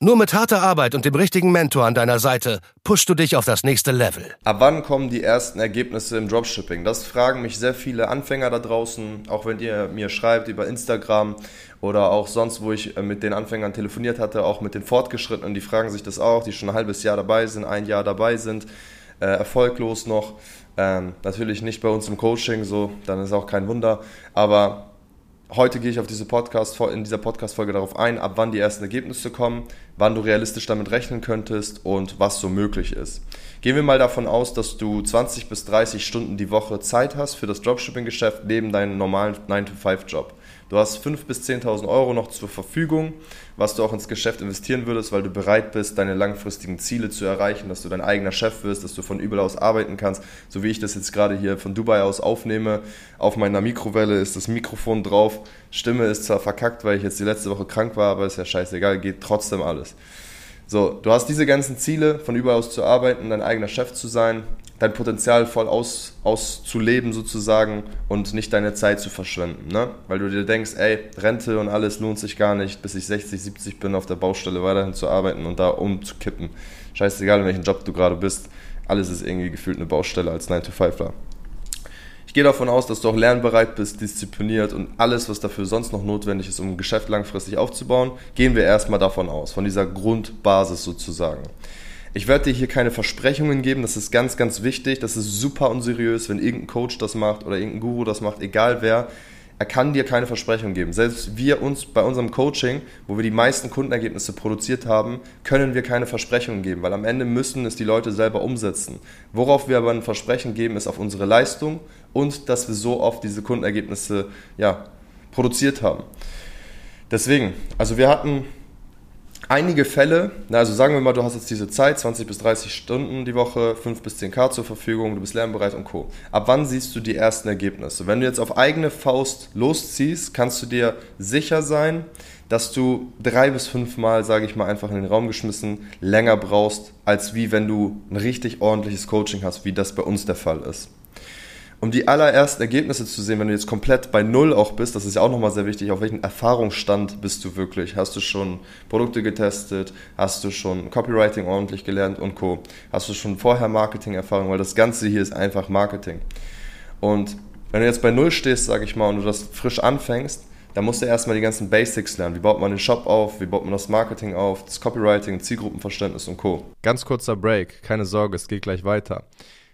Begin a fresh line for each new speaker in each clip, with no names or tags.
Nur mit harter Arbeit und dem richtigen Mentor an deiner Seite pushst du dich auf das nächste Level.
Ab wann kommen die ersten Ergebnisse im Dropshipping? Das fragen mich sehr viele Anfänger da draußen, auch wenn ihr mir schreibt über Instagram oder auch sonst, wo ich äh, mit den Anfängern telefoniert hatte, auch mit den Fortgeschrittenen, die fragen sich das auch, die schon ein halbes Jahr dabei sind, ein Jahr dabei sind, äh, erfolglos noch. Ähm, natürlich nicht bei uns im Coaching, so, dann ist auch kein Wunder, aber Heute gehe ich auf diese Podcast, in dieser Podcast-Folge darauf ein, ab wann die ersten Ergebnisse kommen, wann du realistisch damit rechnen könntest und was so möglich ist. Gehen wir mal davon aus, dass du 20 bis 30 Stunden die Woche Zeit hast für das Dropshipping-Geschäft neben deinem normalen 9-to-5-Job. Du hast 5.000 bis 10.000 Euro noch zur Verfügung, was du auch ins Geschäft investieren würdest, weil du bereit bist, deine langfristigen Ziele zu erreichen, dass du dein eigener Chef wirst, dass du von überall aus arbeiten kannst. So wie ich das jetzt gerade hier von Dubai aus aufnehme. Auf meiner Mikrowelle ist das Mikrofon drauf. Stimme ist zwar verkackt, weil ich jetzt die letzte Woche krank war, aber ist ja scheißegal, geht trotzdem alles. So, du hast diese ganzen Ziele, von überall aus zu arbeiten, dein eigener Chef zu sein, dein Potenzial voll aus, auszuleben sozusagen und nicht deine Zeit zu verschwenden. Ne? Weil du dir denkst, ey, Rente und alles lohnt sich gar nicht, bis ich 60, 70 bin, auf der Baustelle weiterhin zu arbeiten und da umzukippen. Scheißegal, in welchem Job du gerade bist, alles ist irgendwie gefühlt eine Baustelle als 9-to-5ler. Ich gehe davon aus, dass du auch lernbereit bist, diszipliniert und alles, was dafür sonst noch notwendig ist, um ein Geschäft langfristig aufzubauen, gehen wir erstmal davon aus, von dieser Grundbasis sozusagen. Ich werde dir hier keine Versprechungen geben, das ist ganz, ganz wichtig. Das ist super unseriös, wenn irgendein Coach das macht oder irgendein Guru das macht, egal wer. Er kann dir keine Versprechungen geben. Selbst wir uns bei unserem Coaching, wo wir die meisten Kundenergebnisse produziert haben, können wir keine Versprechungen geben, weil am Ende müssen es die Leute selber umsetzen. Worauf wir aber ein Versprechen geben, ist auf unsere Leistung und dass wir so oft diese Kundenergebnisse ja, produziert haben. Deswegen, also wir hatten einige Fälle, also sagen wir mal, du hast jetzt diese Zeit, 20 bis 30 Stunden die Woche, 5 bis 10k zur Verfügung, du bist lernbereit und Co. Ab wann siehst du die ersten Ergebnisse? Wenn du jetzt auf eigene Faust losziehst, kannst du dir sicher sein, dass du drei bis fünf Mal, sage ich mal, einfach in den Raum geschmissen länger brauchst, als wie wenn du ein richtig ordentliches Coaching hast, wie das bei uns der Fall ist um die allerersten Ergebnisse zu sehen, wenn du jetzt komplett bei Null auch bist, das ist ja auch nochmal sehr wichtig, auf welchem Erfahrungsstand bist du wirklich? Hast du schon Produkte getestet? Hast du schon Copywriting ordentlich gelernt und Co? Hast du schon vorher Marketing-Erfahrung? Weil das Ganze hier ist einfach Marketing. Und wenn du jetzt bei Null stehst, sage ich mal, und du das frisch anfängst, dann musst du erstmal die ganzen Basics lernen. Wie baut man den Shop auf? Wie baut man das Marketing auf? Das Copywriting, Zielgruppenverständnis und Co.
Ganz kurzer Break. Keine Sorge, es geht gleich weiter.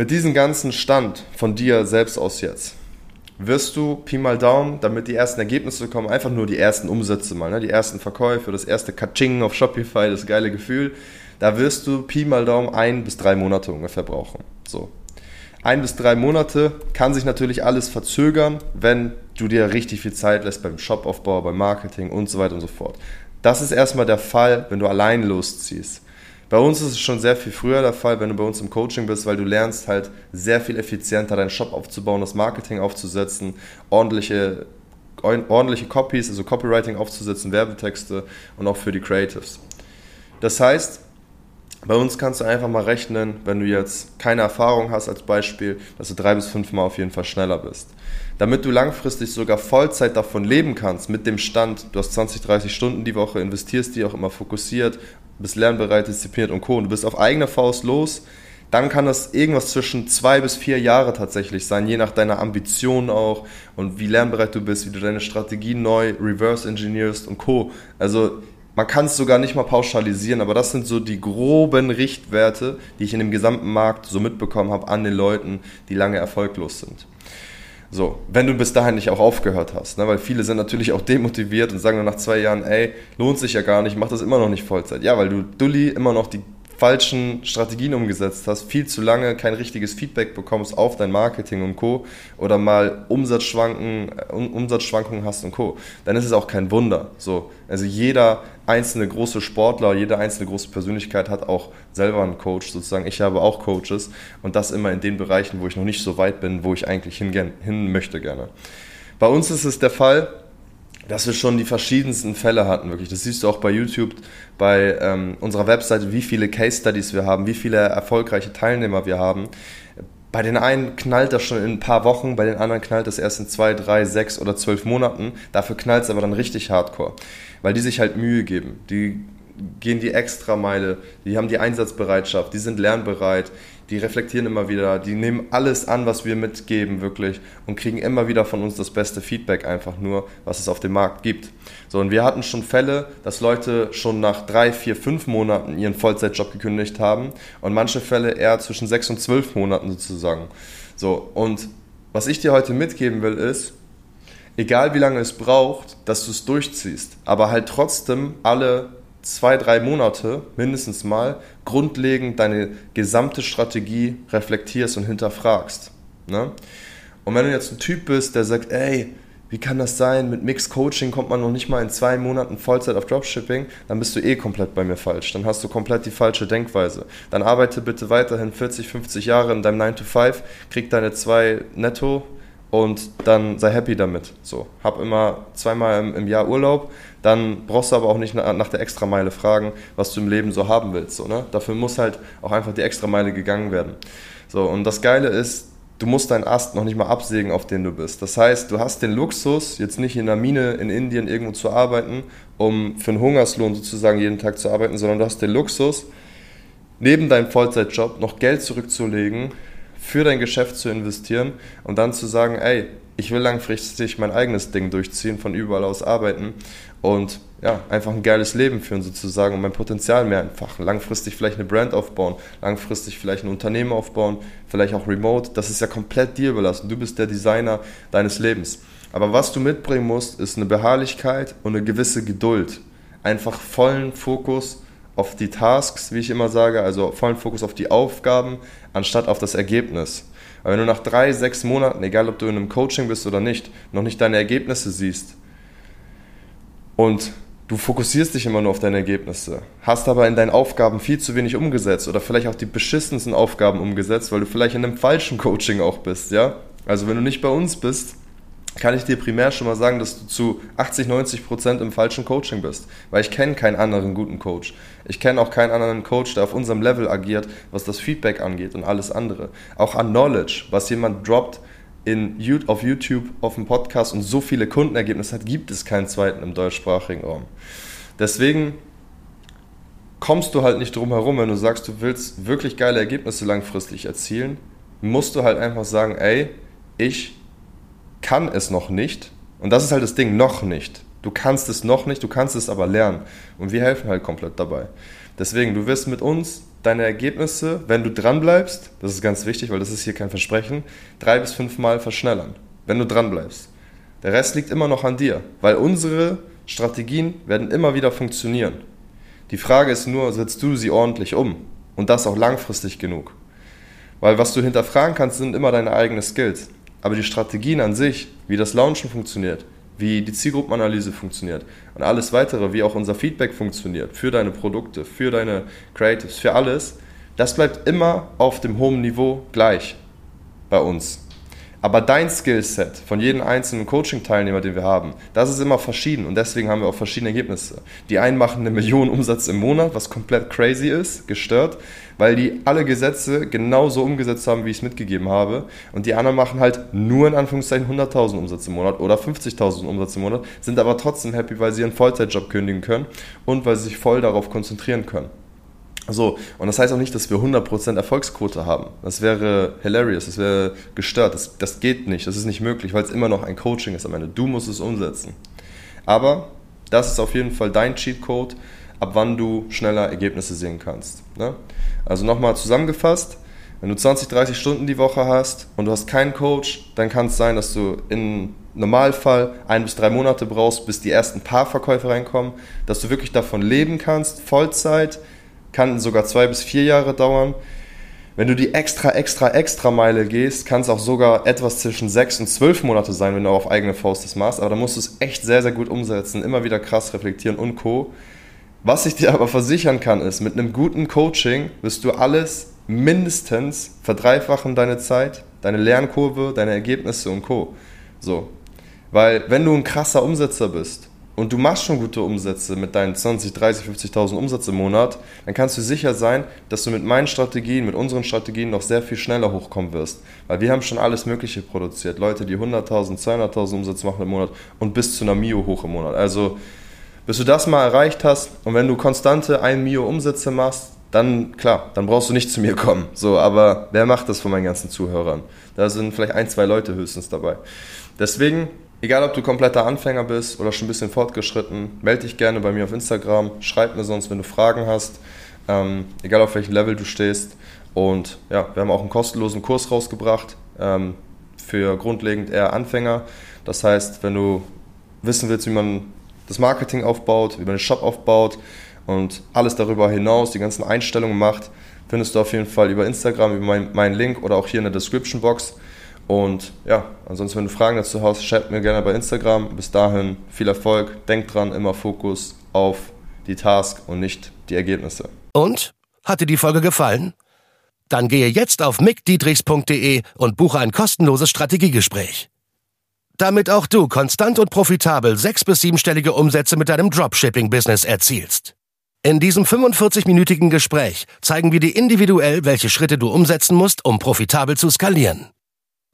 Mit diesem ganzen Stand von dir selbst aus jetzt, wirst du Pi mal Daumen, damit die ersten Ergebnisse kommen, einfach nur die ersten Umsätze mal, ne? die ersten Verkäufe, das erste Kaching auf Shopify, das geile Gefühl, da wirst du Pi mal Daumen ein bis drei Monate ungefähr brauchen. So. Ein bis drei Monate kann sich natürlich alles verzögern, wenn du dir richtig viel Zeit lässt beim Shopaufbau, beim Marketing und so weiter und so fort. Das ist erstmal der Fall, wenn du allein losziehst. Bei uns ist es schon sehr viel früher der Fall, wenn du bei uns im Coaching bist, weil du lernst halt sehr viel effizienter deinen Shop aufzubauen, das Marketing aufzusetzen, ordentliche, ordentliche Copies, also Copywriting aufzusetzen, Werbetexte und auch für die Creatives. Das heißt, bei uns kannst du einfach mal rechnen, wenn du jetzt keine Erfahrung hast als Beispiel, dass du drei bis fünf Mal auf jeden Fall schneller bist. Damit du langfristig sogar Vollzeit davon leben kannst, mit dem Stand, du hast 20, 30 Stunden die Woche, investierst die auch immer fokussiert bist lernbereit, diszipliniert und Co. Und du bist auf eigene Faust los, dann kann das irgendwas zwischen zwei bis vier Jahre tatsächlich sein, je nach deiner Ambition auch und wie lernbereit du bist, wie du deine Strategie neu reverse engineerst und Co. Also man kann es sogar nicht mal pauschalisieren, aber das sind so die groben Richtwerte, die ich in dem gesamten Markt so mitbekommen habe an den Leuten, die lange erfolglos sind. So, wenn du bis dahin nicht auch aufgehört hast, ne? weil viele sind natürlich auch demotiviert und sagen dann nach zwei Jahren, ey, lohnt sich ja gar nicht, mach das immer noch nicht Vollzeit. Ja, weil du Dulli immer noch die falschen Strategien umgesetzt hast, viel zu lange kein richtiges Feedback bekommst auf dein Marketing und Co. oder mal Umsatzschwanken, Umsatzschwankungen hast und Co., dann ist es auch kein Wunder. So, also jeder einzelne große Sportler, jede einzelne große Persönlichkeit hat auch selber einen Coach sozusagen. Ich habe auch Coaches und das immer in den Bereichen, wo ich noch nicht so weit bin, wo ich eigentlich hin, hin möchte gerne. Bei uns ist es der Fall, dass wir schon die verschiedensten Fälle hatten, wirklich. Das siehst du auch bei YouTube, bei ähm, unserer Webseite, wie viele Case Studies wir haben, wie viele erfolgreiche Teilnehmer wir haben. Bei den einen knallt das schon in ein paar Wochen, bei den anderen knallt das erst in zwei, drei, sechs oder zwölf Monaten. Dafür knallt es aber dann richtig hardcore, weil die sich halt Mühe geben. Die gehen die Extrameile, die haben die Einsatzbereitschaft, die sind lernbereit, die reflektieren immer wieder, die nehmen alles an, was wir mitgeben, wirklich, und kriegen immer wieder von uns das beste Feedback einfach nur, was es auf dem Markt gibt. So, und wir hatten schon Fälle, dass Leute schon nach drei, vier, fünf Monaten ihren Vollzeitjob gekündigt haben und manche Fälle eher zwischen sechs und zwölf Monaten sozusagen. So, und was ich dir heute mitgeben will, ist, egal wie lange es braucht, dass du es durchziehst, aber halt trotzdem alle zwei, drei Monate mindestens mal grundlegend deine gesamte Strategie reflektierst und hinterfragst. Ne? Und wenn du jetzt ein Typ bist, der sagt, ey, wie kann das sein? Mit Mixed Coaching kommt man noch nicht mal in zwei Monaten Vollzeit auf Dropshipping, dann bist du eh komplett bei mir falsch. Dann hast du komplett die falsche Denkweise. Dann arbeite bitte weiterhin 40, 50 Jahre in deinem 9 to 5, krieg deine zwei netto und dann sei happy damit. So, hab immer zweimal im, Jahr Urlaub, dann brauchst du aber auch nicht nach, nach der Extrameile fragen, was du im Leben so haben willst. So, ne? Dafür muss halt auch einfach die Extrameile gegangen werden. So, und das Geile ist, du musst deinen Ast noch nicht mal absägen, auf den du bist. Das heißt, du hast den Luxus, jetzt nicht in einer Mine in Indien irgendwo zu arbeiten, um für einen Hungerslohn sozusagen jeden Tag zu arbeiten, sondern du hast den Luxus, neben deinem Vollzeitjob noch Geld zurückzulegen, für dein Geschäft zu investieren und dann zu sagen, ey, ich will langfristig mein eigenes Ding durchziehen, von überall aus arbeiten und ja, einfach ein geiles Leben führen sozusagen und mein Potenzial mehr entfachen. Langfristig vielleicht eine Brand aufbauen, langfristig vielleicht ein Unternehmen aufbauen, vielleicht auch remote. Das ist ja komplett dir überlassen. Du bist der Designer deines Lebens. Aber was du mitbringen musst, ist eine Beharrlichkeit und eine gewisse Geduld. Einfach vollen Fokus auf die Tasks, wie ich immer sage, also vollen Fokus auf die Aufgaben, anstatt auf das Ergebnis. Aber wenn du nach drei, sechs Monaten, egal ob du in einem Coaching bist oder nicht, noch nicht deine Ergebnisse siehst und du fokussierst dich immer nur auf deine Ergebnisse, hast aber in deinen Aufgaben viel zu wenig umgesetzt oder vielleicht auch die beschissensten Aufgaben umgesetzt, weil du vielleicht in einem falschen Coaching auch bist, ja? Also wenn du nicht bei uns bist, kann ich dir primär schon mal sagen, dass du zu 80, 90 Prozent im falschen Coaching bist. Weil ich kenne keinen anderen guten Coach. Ich kenne auch keinen anderen Coach, der auf unserem Level agiert, was das Feedback angeht und alles andere. Auch an Knowledge, was jemand droppt in, auf YouTube, auf dem Podcast und so viele Kundenergebnisse hat, gibt es keinen zweiten im deutschsprachigen Raum. Deswegen kommst du halt nicht drum herum, wenn du sagst, du willst wirklich geile Ergebnisse langfristig erzielen, musst du halt einfach sagen, ey, ich kann es noch nicht. Und das ist halt das Ding, noch nicht. Du kannst es noch nicht, du kannst es aber lernen. Und wir helfen halt komplett dabei. Deswegen, du wirst mit uns deine Ergebnisse, wenn du dran bleibst, das ist ganz wichtig, weil das ist hier kein Versprechen, drei bis fünf Mal verschnellern, wenn du dran bleibst. Der Rest liegt immer noch an dir, weil unsere Strategien werden immer wieder funktionieren. Die Frage ist nur, setzt du sie ordentlich um und das auch langfristig genug? Weil was du hinterfragen kannst, sind immer deine eigenen Skills. Aber die Strategien an sich, wie das Launchen funktioniert, wie die Zielgruppenanalyse funktioniert und alles weitere, wie auch unser Feedback funktioniert für deine Produkte, für deine Creatives, für alles, das bleibt immer auf dem hohen Niveau gleich bei uns. Aber dein Skillset von jedem einzelnen Coaching-Teilnehmer, den wir haben, das ist immer verschieden und deswegen haben wir auch verschiedene Ergebnisse. Die einen machen eine Million Umsatz im Monat, was komplett crazy ist, gestört, weil die alle Gesetze genauso umgesetzt haben, wie ich es mitgegeben habe. Und die anderen machen halt nur in Anführungszeichen 100.000 Umsatz im Monat oder 50.000 Umsatz im Monat, sind aber trotzdem happy, weil sie ihren Vollzeitjob kündigen können und weil sie sich voll darauf konzentrieren können. So, und das heißt auch nicht, dass wir 100% Erfolgsquote haben. Das wäre hilarious, das wäre gestört, das, das geht nicht, das ist nicht möglich, weil es immer noch ein Coaching ist am Ende. Du musst es umsetzen. Aber Das ist auf jeden Fall dein Cheatcode, ab wann du schneller Ergebnisse sehen kannst. Ne? Also nochmal zusammengefasst, wenn du 20, 30 Stunden die Woche hast und du hast keinen Coach, dann kann es sein, dass du im Normalfall ein bis drei Monate brauchst, bis die ersten paar Verkäufe reinkommen, dass du wirklich davon leben kannst, Vollzeit, kann sogar zwei bis vier Jahre dauern. Wenn du die extra, extra, extra Meile gehst, kann es auch sogar etwas zwischen sechs und zwölf Monate sein, wenn du auf eigene Faust das machst. Aber da musst du es echt sehr, sehr gut umsetzen, immer wieder krass reflektieren und Co. Was ich dir aber versichern kann, ist, mit einem guten Coaching wirst du alles mindestens verdreifachen, deine Zeit, deine Lernkurve, deine Ergebnisse und Co. So. Weil, wenn du ein krasser Umsetzer bist und du machst schon gute Umsätze mit deinen 20, 30, 50.000 Umsatz im Monat, dann kannst du sicher sein, dass du mit meinen Strategien, mit unseren Strategien noch sehr viel schneller hochkommen wirst. Weil wir haben schon alles Mögliche produziert. Leute, die 100.000, 200.000 Umsatz machen im Monat und bis zu einer Mio hoch im Monat. Also, bis du das mal erreicht hast und wenn du konstante 1 Mio Umsätze machst, dann klar, dann brauchst du nicht zu mir kommen. So, aber wer macht das von meinen ganzen Zuhörern? Da sind vielleicht ein, zwei Leute höchstens dabei. Deswegen, egal ob du kompletter Anfänger bist oder schon ein bisschen fortgeschritten, melde dich gerne bei mir auf Instagram, schreib mir sonst, wenn du Fragen hast, ähm, egal auf welchem Level du stehst. Und ja, wir haben auch einen kostenlosen Kurs rausgebracht ähm, für grundlegend eher Anfänger. Das heißt, wenn du wissen willst, wie man das Marketing aufbaut, wie man den Shop aufbaut, und alles darüber hinaus, die ganzen Einstellungen macht, findest du auf jeden Fall über Instagram, über meinen mein Link oder auch hier in der Description Box. Und ja, ansonsten, wenn du Fragen dazu hast, schreib mir gerne bei Instagram. Bis dahin viel Erfolg. Denk dran, immer Fokus auf die Task und nicht die Ergebnisse.
Und? Hat dir die Folge gefallen? Dann gehe jetzt auf mickdietrichs.de und buche ein kostenloses Strategiegespräch. Damit auch du konstant und profitabel sechs- bis siebenstellige Umsätze mit deinem Dropshipping-Business erzielst. In diesem 45-minütigen Gespräch zeigen wir dir individuell, welche Schritte du umsetzen musst, um profitabel zu skalieren.